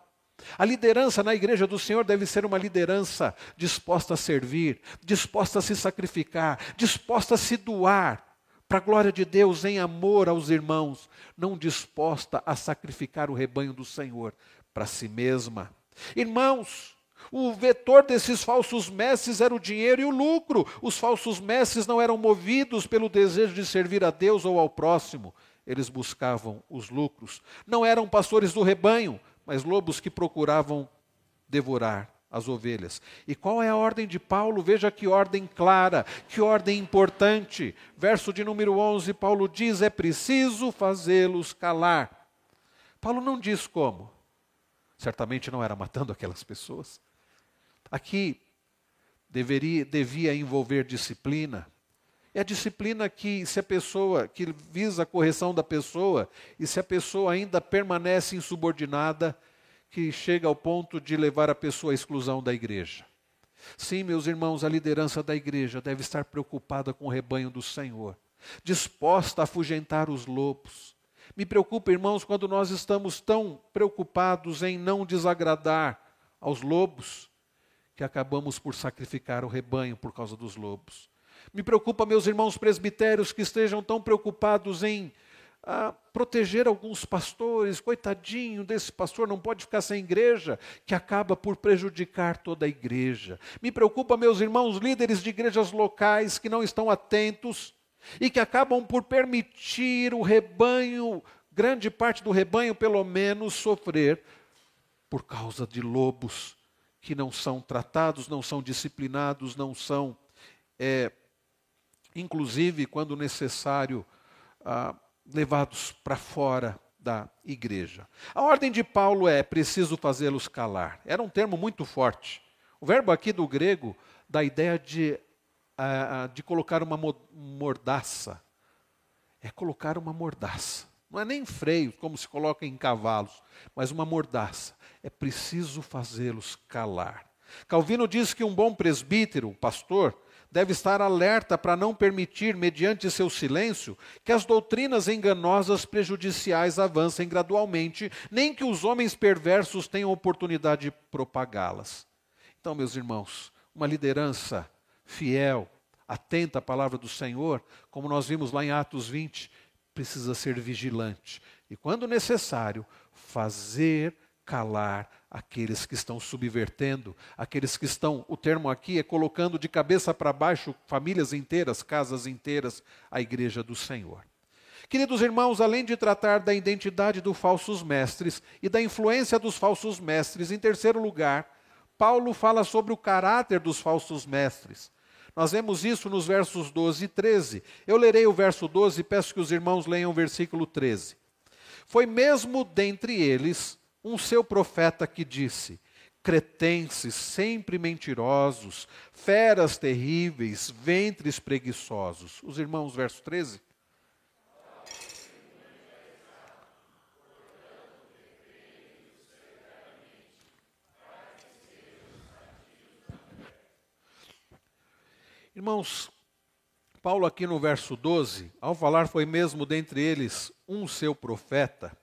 [SPEAKER 1] a liderança na igreja do Senhor deve ser uma liderança disposta a servir, disposta a se sacrificar, disposta a se doar para a glória de Deus em amor aos irmãos, não disposta a sacrificar o rebanho do Senhor para si mesma. Irmãos, o vetor desses falsos mestres era o dinheiro e o lucro. Os falsos mestres não eram movidos pelo desejo de servir a Deus ou ao próximo, eles buscavam os lucros. Não eram pastores do rebanho, mas lobos que procuravam devorar as ovelhas. E qual é a ordem de Paulo? Veja que ordem clara, que ordem importante. Verso de número 11, Paulo diz: é preciso fazê-los calar. Paulo não diz como. Certamente não era matando aquelas pessoas. Aqui deveria, devia envolver disciplina. É a disciplina que, se a pessoa, que visa a correção da pessoa, e se a pessoa ainda permanece insubordinada, que chega ao ponto de levar a pessoa à exclusão da igreja. Sim, meus irmãos, a liderança da igreja deve estar preocupada com o rebanho do Senhor, disposta a afugentar os lobos. Me preocupa, irmãos, quando nós estamos tão preocupados em não desagradar aos lobos, que acabamos por sacrificar o rebanho por causa dos lobos. Me preocupa, meus irmãos presbitérios, que estejam tão preocupados em ah, proteger alguns pastores, coitadinho desse pastor, não pode ficar sem igreja, que acaba por prejudicar toda a igreja. Me preocupa, meus irmãos líderes de igrejas locais que não estão atentos e que acabam por permitir o rebanho, grande parte do rebanho pelo menos, sofrer por causa de lobos que não são tratados, não são disciplinados, não são. É, inclusive, quando necessário, ah, levados para fora da igreja. A ordem de Paulo é preciso fazê-los calar. Era um termo muito forte. O verbo aqui do grego dá a ideia de, uh, de colocar uma mordaça. É colocar uma mordaça. Não é nem freio, como se coloca em cavalos, mas uma mordaça. É preciso fazê-los calar. Calvino diz que um bom presbítero, pastor, deve estar alerta para não permitir, mediante seu silêncio, que as doutrinas enganosas prejudiciais avancem gradualmente, nem que os homens perversos tenham oportunidade de propagá-las. Então, meus irmãos, uma liderança fiel, atenta à palavra do Senhor, como nós vimos lá em Atos 20, precisa ser vigilante e, quando necessário, fazer calar aqueles que estão subvertendo, aqueles que estão, o termo aqui é colocando de cabeça para baixo famílias inteiras, casas inteiras, a igreja do Senhor. Queridos irmãos, além de tratar da identidade dos falsos mestres e da influência dos falsos mestres, em terceiro lugar, Paulo fala sobre o caráter dos falsos mestres. Nós vemos isso nos versos 12 e 13. Eu lerei o verso 12 e peço que os irmãos leiam o versículo 13. Foi mesmo dentre eles um seu profeta que disse: cretenses, sempre mentirosos, feras terríveis, ventres preguiçosos. Os irmãos, verso 13. Irmãos, Paulo aqui no verso 12, ao falar foi mesmo dentre eles um seu profeta,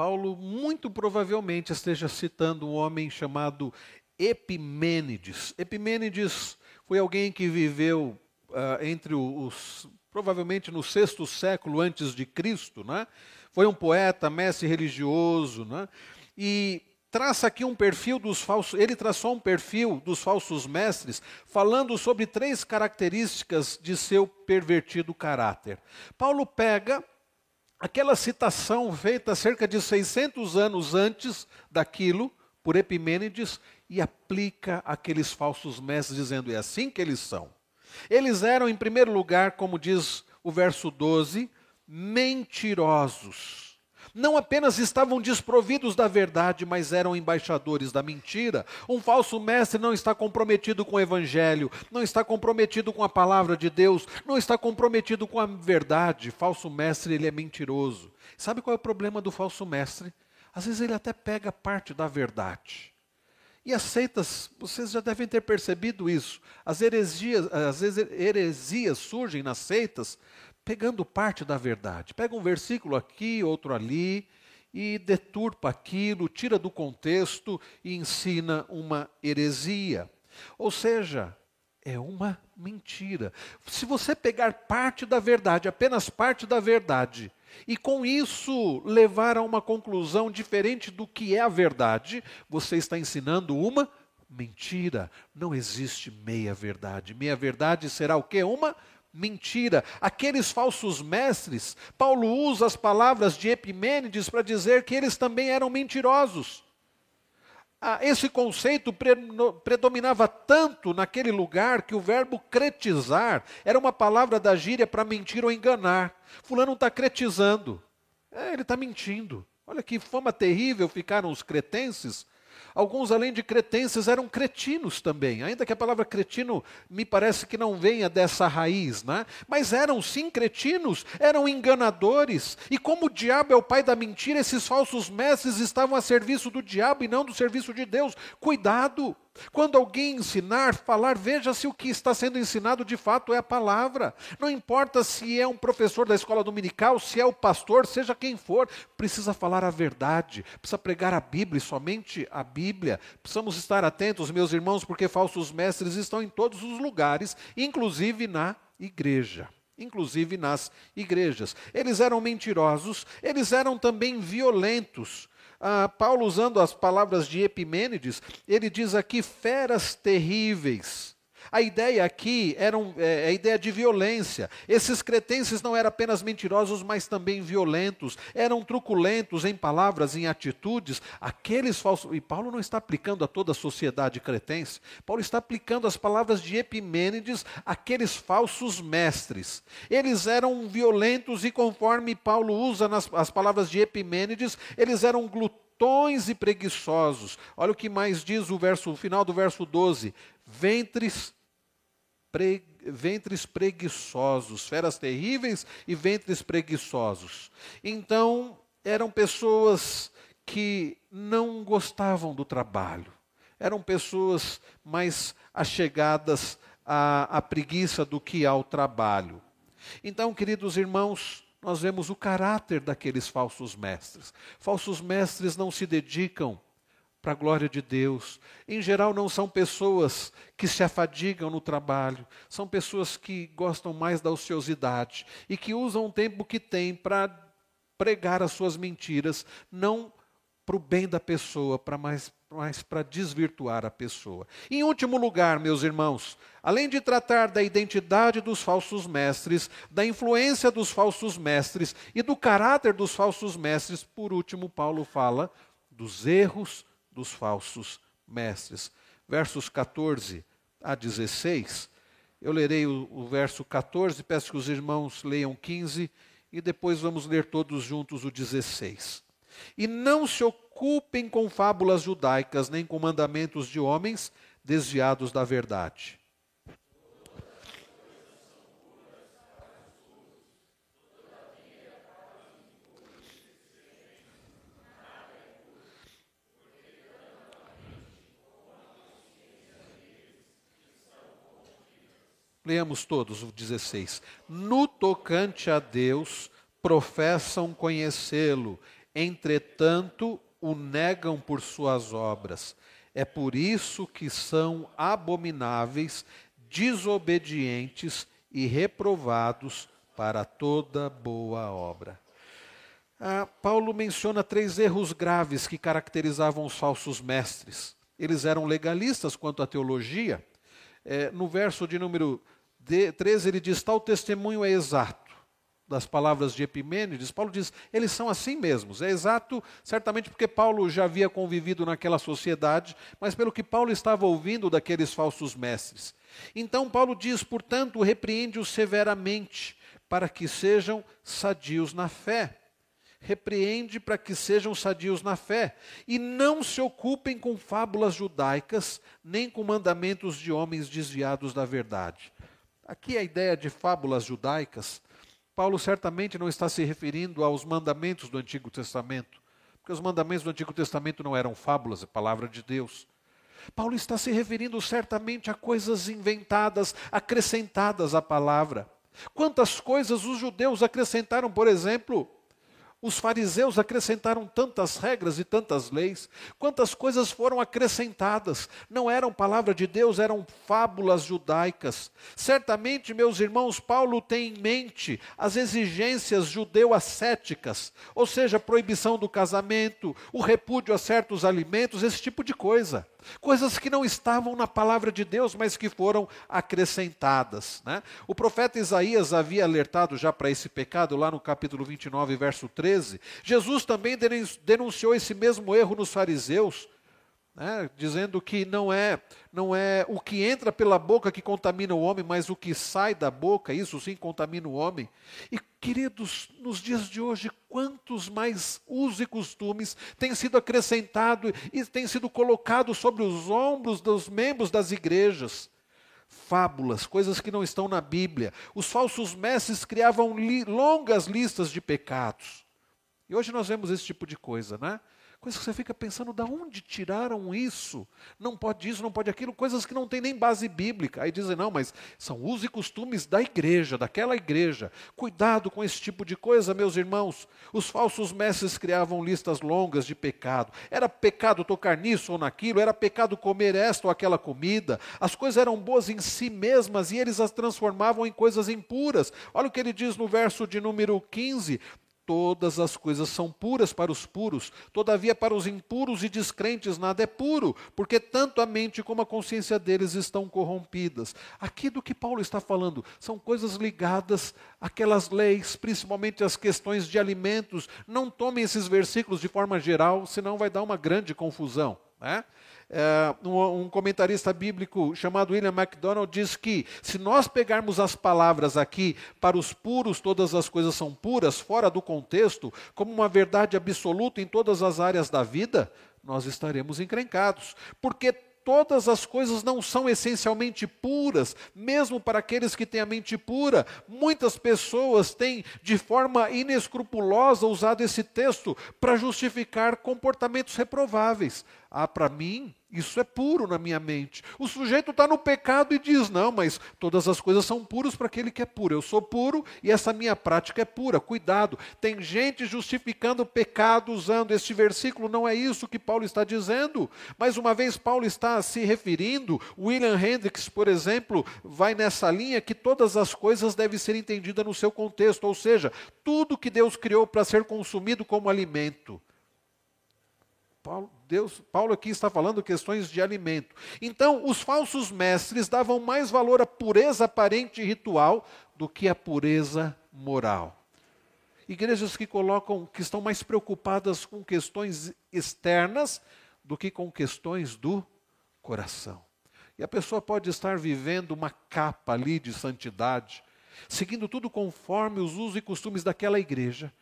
[SPEAKER 1] Paulo muito provavelmente esteja citando um homem chamado Epimênides. Epimênides foi alguém que viveu uh, entre os provavelmente no sexto século antes de Cristo, né? Foi um poeta, mestre religioso, né? E traça aqui um perfil dos falsos, ele traçou um perfil dos falsos mestres, falando sobre três características de seu pervertido caráter. Paulo pega aquela citação feita cerca de 600 anos antes daquilo, por Epimênides, e aplica aqueles falsos mestres, dizendo: é assim que eles são. Eles eram, em primeiro lugar, como diz o verso 12, mentirosos não apenas estavam desprovidos da verdade, mas eram embaixadores da mentira. Um falso mestre não está comprometido com o evangelho, não está comprometido com a palavra de Deus, não está comprometido com a verdade. Falso mestre, ele é mentiroso. Sabe qual é o problema do falso mestre? Às vezes ele até pega parte da verdade. E as seitas, vocês já devem ter percebido isso. As heresias, às vezes heresias surgem nas seitas pegando parte da verdade. Pega um versículo aqui, outro ali, e deturpa aquilo, tira do contexto e ensina uma heresia. Ou seja, é uma mentira. Se você pegar parte da verdade, apenas parte da verdade, e com isso levar a uma conclusão diferente do que é a verdade, você está ensinando uma mentira. Não existe meia verdade. Meia verdade será o quê? Uma mentira. Aqueles falsos mestres, Paulo usa as palavras de Epimênides para dizer que eles também eram mentirosos. Ah, esse conceito predominava tanto naquele lugar que o verbo cretizar era uma palavra da gíria para mentir ou enganar. Fulano está cretizando. É, ele está mentindo. Olha que fama terrível ficaram os cretenses Alguns, além de cretenses, eram cretinos também, ainda que a palavra cretino me parece que não venha dessa raiz, né? mas eram sim cretinos, eram enganadores. E como o diabo é o pai da mentira, esses falsos mestres estavam a serviço do diabo e não do serviço de Deus. Cuidado! Quando alguém ensinar, falar, veja se o que está sendo ensinado de fato é a palavra. Não importa se é um professor da escola dominical, se é o pastor, seja quem for, precisa falar a verdade, precisa pregar a Bíblia e somente a Bíblia. Precisamos estar atentos, meus irmãos, porque falsos mestres estão em todos os lugares, inclusive na igreja inclusive nas igrejas. Eles eram mentirosos, eles eram também violentos. Ah, Paulo, usando as palavras de Epimênides, ele diz aqui feras terríveis. A ideia aqui era um, é, a ideia de violência. Esses cretenses não eram apenas mentirosos, mas também violentos. Eram truculentos em palavras, em atitudes. Aqueles falsos. E Paulo não está aplicando a toda a sociedade cretense. Paulo está aplicando as palavras de Epimênides àqueles falsos mestres. Eles eram violentos e, conforme Paulo usa nas, as palavras de Epimênides, eles eram glutões e preguiçosos. Olha o que mais diz o verso, o final do verso 12: ventres pre, ventres preguiçosos, feras terríveis e ventres preguiçosos. Então, eram pessoas que não gostavam do trabalho, eram pessoas mais achegadas à, à preguiça do que ao trabalho. Então, queridos irmãos, nós vemos o caráter daqueles falsos mestres. Falsos mestres não se dedicam para a glória de Deus. Em geral, não são pessoas que se afadigam no trabalho, são pessoas que gostam mais da ociosidade e que usam o tempo que têm para pregar as suas mentiras, não para o bem da pessoa, para mais, mais para desvirtuar a pessoa. Em último lugar, meus irmãos, além de tratar da identidade dos falsos mestres, da influência dos falsos mestres e do caráter dos falsos mestres, por último, Paulo fala dos erros dos falsos mestres. Versos 14 a 16. Eu lerei o, o verso 14, peço que os irmãos leiam 15 e depois vamos ler todos juntos o 16. E não se ocupem com fábulas judaicas, nem com mandamentos de homens desviados da verdade Leamos todos o 16. No tocante a Deus, professam conhecê-lo, entretanto o negam por suas obras. É por isso que são abomináveis, desobedientes e reprovados para toda boa obra. Ah, Paulo menciona três erros graves que caracterizavam os falsos mestres. Eles eram legalistas quanto à teologia, é, no verso de número 13, ele diz: tal testemunho é exato. Das palavras de Epimênides, Paulo diz: eles são assim mesmos. É exato, certamente porque Paulo já havia convivido naquela sociedade, mas pelo que Paulo estava ouvindo daqueles falsos mestres. Então, Paulo diz: portanto, repreende-os severamente, para que sejam sadios na fé repreende para que sejam sadios na fé e não se ocupem com fábulas judaicas, nem com mandamentos de homens desviados da verdade. Aqui a ideia de fábulas judaicas, Paulo certamente não está se referindo aos mandamentos do Antigo Testamento, porque os mandamentos do Antigo Testamento não eram fábulas, é palavra de Deus. Paulo está se referindo certamente a coisas inventadas, acrescentadas à palavra. Quantas coisas os judeus acrescentaram, por exemplo, os fariseus acrescentaram tantas regras e tantas leis, quantas coisas foram acrescentadas. Não eram palavra de Deus, eram fábulas judaicas. Certamente, meus irmãos, Paulo tem em mente as exigências judeu-ascéticas, ou seja, a proibição do casamento, o repúdio a certos alimentos, esse tipo de coisa. Coisas que não estavam na palavra de Deus, mas que foram acrescentadas. Né? O profeta Isaías havia alertado já para esse pecado, lá no capítulo 29, verso 13. Jesus também denunciou esse mesmo erro nos fariseus né, dizendo que não é, não é o que entra pela boca que contamina o homem, mas o que sai da boca, isso sim contamina o homem. E, queridos, nos dias de hoje, quantos mais usos e costumes têm sido acrescentados e têm sido colocados sobre os ombros dos membros das igrejas? Fábulas, coisas que não estão na Bíblia. Os falsos mestres criavam li longas listas de pecados. E hoje nós vemos esse tipo de coisa, né? Coisas que você fica pensando, da onde tiraram isso? Não pode isso, não pode aquilo, coisas que não têm nem base bíblica. Aí dizem, não, mas são usos e costumes da igreja, daquela igreja. Cuidado com esse tipo de coisa, meus irmãos. Os falsos mestres criavam listas longas de pecado. Era pecado tocar nisso ou naquilo, era pecado comer esta ou aquela comida. As coisas eram boas em si mesmas e eles as transformavam em coisas impuras. Olha o que ele diz no verso de número 15: todas as coisas são puras para os puros, todavia para os impuros e descrentes nada é puro, porque tanto a mente como a consciência deles estão corrompidas. Aqui do que Paulo está falando são coisas ligadas àquelas leis, principalmente as questões de alimentos. Não tomem esses versículos de forma geral, senão vai dar uma grande confusão. Né? É, um, um comentarista bíblico chamado William MacDonald diz que se nós pegarmos as palavras aqui, para os puros todas as coisas são puras, fora do contexto, como uma verdade absoluta em todas as áreas da vida, nós estaremos encrencados. Porque todas as coisas não são essencialmente puras, mesmo para aqueles que têm a mente pura. Muitas pessoas têm, de forma inescrupulosa, usado esse texto para justificar comportamentos reprováveis. Ah, para mim, isso é puro na minha mente. O sujeito está no pecado e diz: não, mas todas as coisas são puras para aquele que é puro. Eu sou puro e essa minha prática é pura. Cuidado, tem gente justificando o pecado usando este versículo. Não é isso que Paulo está dizendo. Mais uma vez, Paulo está se referindo. William Hendricks, por exemplo, vai nessa linha que todas as coisas devem ser entendidas no seu contexto, ou seja, tudo que Deus criou para ser consumido como alimento Paulo, Deus, Paulo aqui está falando questões de alimento. Então, os falsos mestres davam mais valor à pureza aparente e ritual do que à pureza moral. Igrejas que colocam, que estão mais preocupadas com questões externas do que com questões do coração. E a pessoa pode estar vivendo uma capa ali de santidade, seguindo tudo conforme os usos e costumes daquela igreja,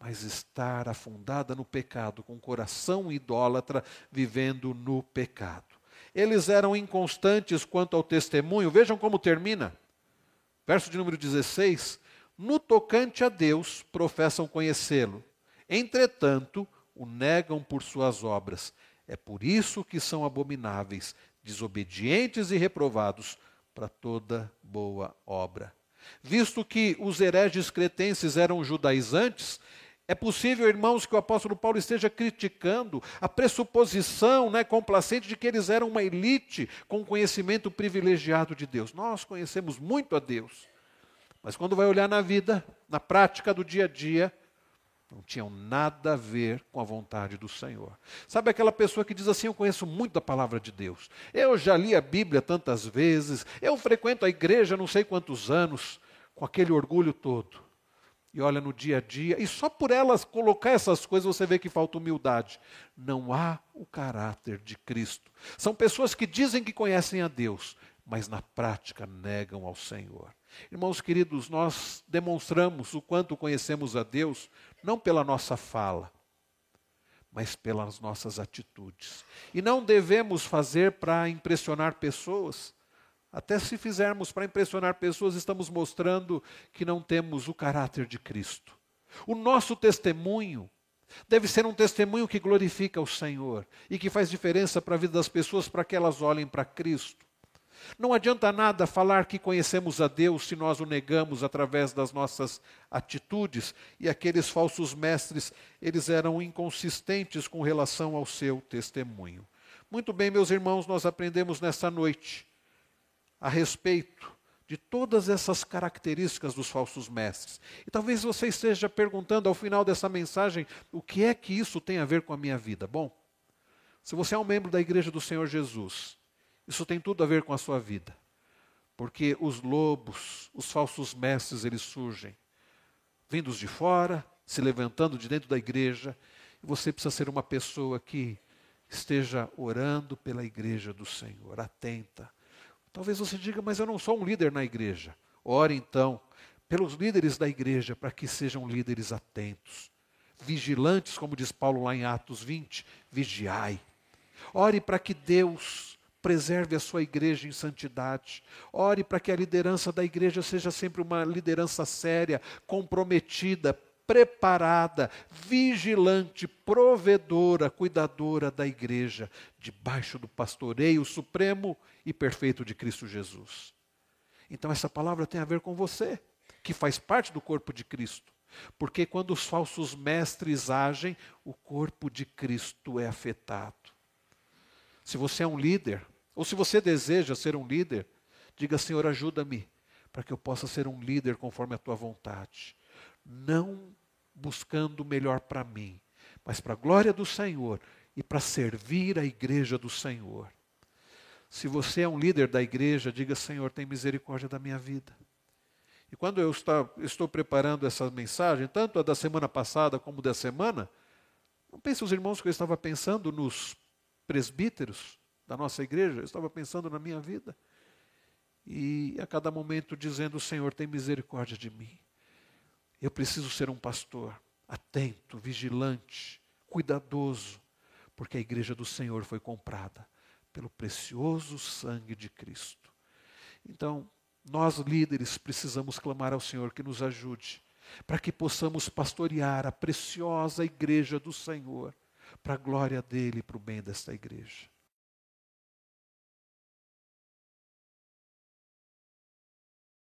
[SPEAKER 1] mas estar afundada no pecado, com o coração idólatra, vivendo no pecado. Eles eram inconstantes quanto ao testemunho, vejam como termina. Verso de número 16: No tocante a Deus, professam conhecê-lo, entretanto, o negam por suas obras. É por isso que são abomináveis, desobedientes e reprovados para toda boa obra. Visto que os hereges cretenses eram judaizantes, é possível, irmãos, que o apóstolo Paulo esteja criticando a pressuposição né, complacente de que eles eram uma elite com conhecimento privilegiado de Deus. Nós conhecemos muito a Deus, mas quando vai olhar na vida, na prática do dia a dia, não tinham nada a ver com a vontade do Senhor. Sabe aquela pessoa que diz assim: Eu conheço muito da palavra de Deus, eu já li a Bíblia tantas vezes, eu frequento a igreja não sei quantos anos, com aquele orgulho todo e olha no dia a dia, e só por elas colocar essas coisas você vê que falta humildade. Não há o caráter de Cristo. São pessoas que dizem que conhecem a Deus, mas na prática negam ao Senhor. Irmãos queridos, nós demonstramos o quanto conhecemos a Deus não pela nossa fala, mas pelas nossas atitudes. E não devemos fazer para impressionar pessoas até se fizermos para impressionar pessoas, estamos mostrando que não temos o caráter de Cristo. O nosso testemunho deve ser um testemunho que glorifica o Senhor e que faz diferença para a vida das pessoas para que elas olhem para Cristo. Não adianta nada falar que conhecemos a Deus se nós o negamos através das nossas atitudes, e aqueles falsos mestres, eles eram inconsistentes com relação ao seu testemunho. Muito bem, meus irmãos, nós aprendemos nesta noite a respeito de todas essas características dos falsos mestres. E talvez você esteja perguntando ao final dessa mensagem: o que é que isso tem a ver com a minha vida? Bom, se você é um membro da igreja do Senhor Jesus, isso tem tudo a ver com a sua vida. Porque os lobos, os falsos mestres, eles surgem, vindos de fora, se levantando de dentro da igreja, e você precisa ser uma pessoa que esteja orando pela igreja do Senhor, atenta Talvez você diga, mas eu não sou um líder na igreja. Ore então pelos líderes da igreja para que sejam líderes atentos, vigilantes, como diz Paulo lá em Atos 20, vigiai. Ore para que Deus preserve a sua igreja em santidade. Ore para que a liderança da igreja seja sempre uma liderança séria, comprometida, preparada, vigilante, provedora, cuidadora da igreja, debaixo do pastoreio supremo e perfeito de Cristo Jesus. Então, essa palavra tem a ver com você, que faz parte do corpo de Cristo. Porque quando os falsos mestres agem, o corpo de Cristo é afetado. Se você é um líder, ou se você deseja ser um líder, diga: Senhor, ajuda-me, para que eu possa ser um líder conforme a tua vontade. Não buscando o melhor para mim, mas para a glória do Senhor e para servir a igreja do Senhor. Se você é um líder da igreja, diga: Senhor, tem misericórdia da minha vida. E quando eu estou preparando essa mensagem, tanto a da semana passada como da semana, não pense os irmãos que eu estava pensando nos presbíteros da nossa igreja, eu estava pensando na minha vida. E a cada momento dizendo: Senhor, tem misericórdia de mim. Eu preciso ser um pastor atento, vigilante, cuidadoso, porque a igreja do Senhor foi comprada pelo precioso sangue de Cristo. Então, nós líderes precisamos clamar ao Senhor que nos ajude, para que possamos pastorear a preciosa igreja do Senhor, para a glória dele e para o bem desta igreja.